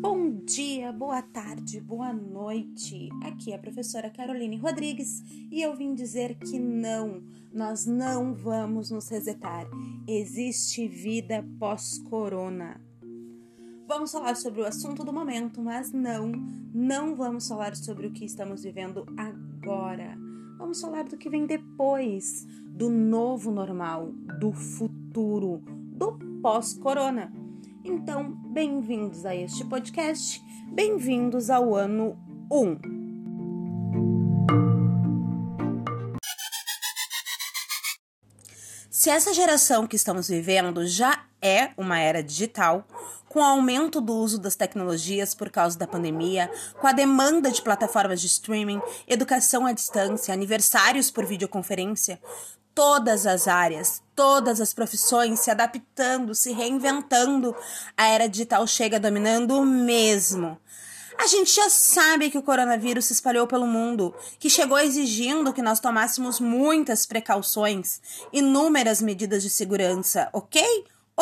Bom dia, boa tarde, boa noite. Aqui é a professora Caroline Rodrigues e eu vim dizer que não, nós não vamos nos resetar. Existe vida pós-corona. Vamos falar sobre o assunto do momento, mas não, não vamos falar sobre o que estamos vivendo agora. Vamos falar do que vem depois, do novo normal, do futuro, do pós-corona. Então, bem-vindos a este podcast, bem-vindos ao ano 1. Se essa geração que estamos vivendo já é uma era digital, com o aumento do uso das tecnologias por causa da pandemia, com a demanda de plataformas de streaming, educação à distância, aniversários por videoconferência, todas as áreas, todas as profissões se adaptando, se reinventando, a era digital chega dominando mesmo. A gente já sabe que o coronavírus se espalhou pelo mundo, que chegou exigindo que nós tomássemos muitas precauções, inúmeras medidas de segurança, ok?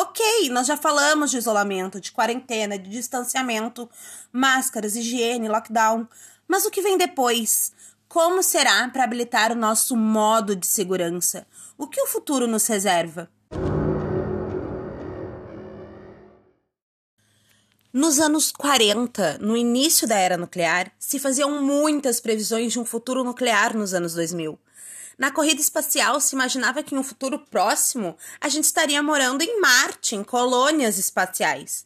Ok, nós já falamos de isolamento, de quarentena, de distanciamento, máscaras, higiene, lockdown. Mas o que vem depois? Como será para habilitar o nosso modo de segurança? O que o futuro nos reserva? Nos anos 40, no início da era nuclear, se faziam muitas previsões de um futuro nuclear nos anos 2000. Na corrida espacial, se imaginava que em um futuro próximo a gente estaria morando em Marte, em colônias espaciais.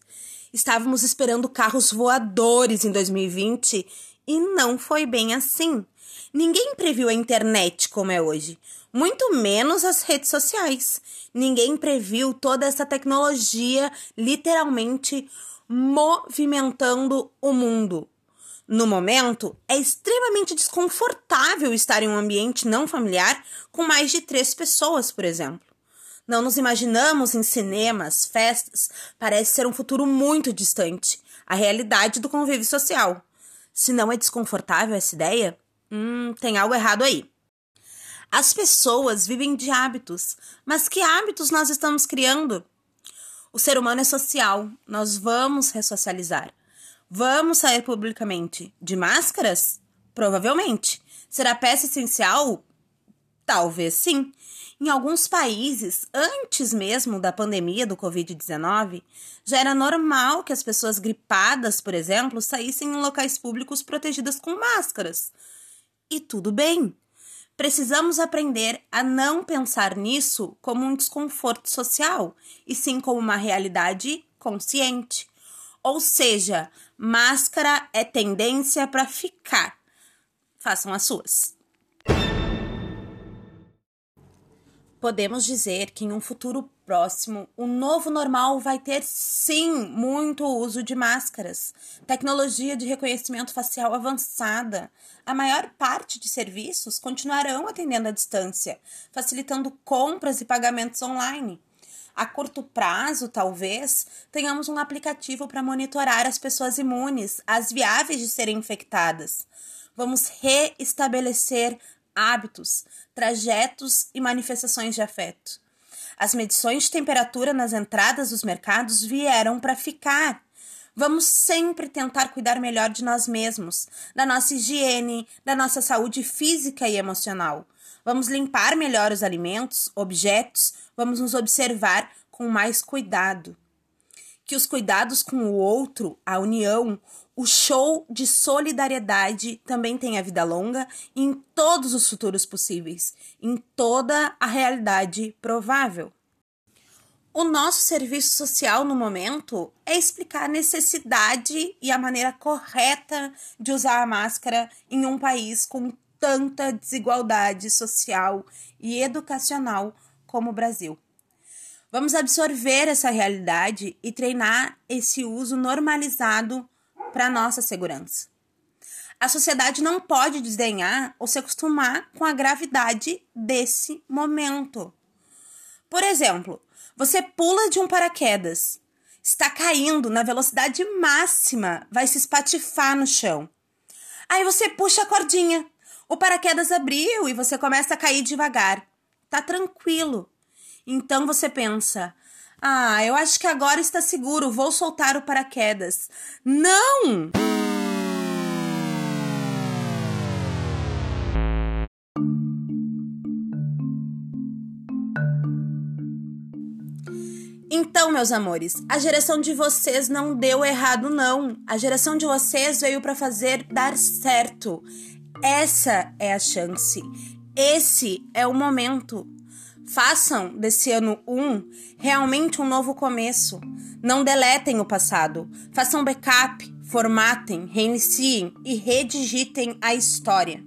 Estávamos esperando carros voadores em 2020 e não foi bem assim. Ninguém previu a internet como é hoje, muito menos as redes sociais. Ninguém previu toda essa tecnologia literalmente movimentando o mundo. No momento, é extremamente desconfortável estar em um ambiente não familiar com mais de três pessoas, por exemplo. Não nos imaginamos em cinemas, festas, parece ser um futuro muito distante a realidade do convívio social. Se não é desconfortável essa ideia, hum, tem algo errado aí. As pessoas vivem de hábitos, mas que hábitos nós estamos criando? O ser humano é social, nós vamos ressocializar. Vamos sair publicamente de máscaras? Provavelmente. Será peça essencial? Talvez sim. Em alguns países, antes mesmo da pandemia do Covid-19, já era normal que as pessoas gripadas, por exemplo, saíssem em locais públicos protegidas com máscaras. E tudo bem. Precisamos aprender a não pensar nisso como um desconforto social, e sim como uma realidade consciente. Ou seja, máscara é tendência para ficar. Façam as suas. Podemos dizer que em um futuro próximo, o novo normal vai ter sim muito uso de máscaras, tecnologia de reconhecimento facial avançada. A maior parte de serviços continuarão atendendo à distância, facilitando compras e pagamentos online. A curto prazo, talvez, tenhamos um aplicativo para monitorar as pessoas imunes, as viáveis de serem infectadas. Vamos reestabelecer hábitos, trajetos e manifestações de afeto. As medições de temperatura nas entradas dos mercados vieram para ficar. Vamos sempre tentar cuidar melhor de nós mesmos, da nossa higiene, da nossa saúde física e emocional. Vamos limpar melhor os alimentos, objetos, vamos nos observar com mais cuidado. Que os cuidados com o outro, a união, o show de solidariedade também tenha vida longa em todos os futuros possíveis, em toda a realidade provável. O nosso serviço social no momento é explicar a necessidade e a maneira correta de usar a máscara em um país com tanta desigualdade social e educacional como o Brasil. Vamos absorver essa realidade e treinar esse uso normalizado para nossa segurança. A sociedade não pode desdenhar ou se acostumar com a gravidade desse momento. Por exemplo, você pula de um paraquedas, está caindo na velocidade máxima, vai se espatifar no chão. Aí você puxa a cordinha, o paraquedas abriu e você começa a cair devagar. Tá tranquilo. Então você pensa: ah, eu acho que agora está seguro, vou soltar o paraquedas. Não! Então, meus amores, a geração de vocês não deu errado, não. A geração de vocês veio para fazer dar certo. Essa é a chance. Esse é o momento. Façam desse ano 1 um, realmente um novo começo. Não deletem o passado. Façam backup, formatem, reiniciem e redigitem a história.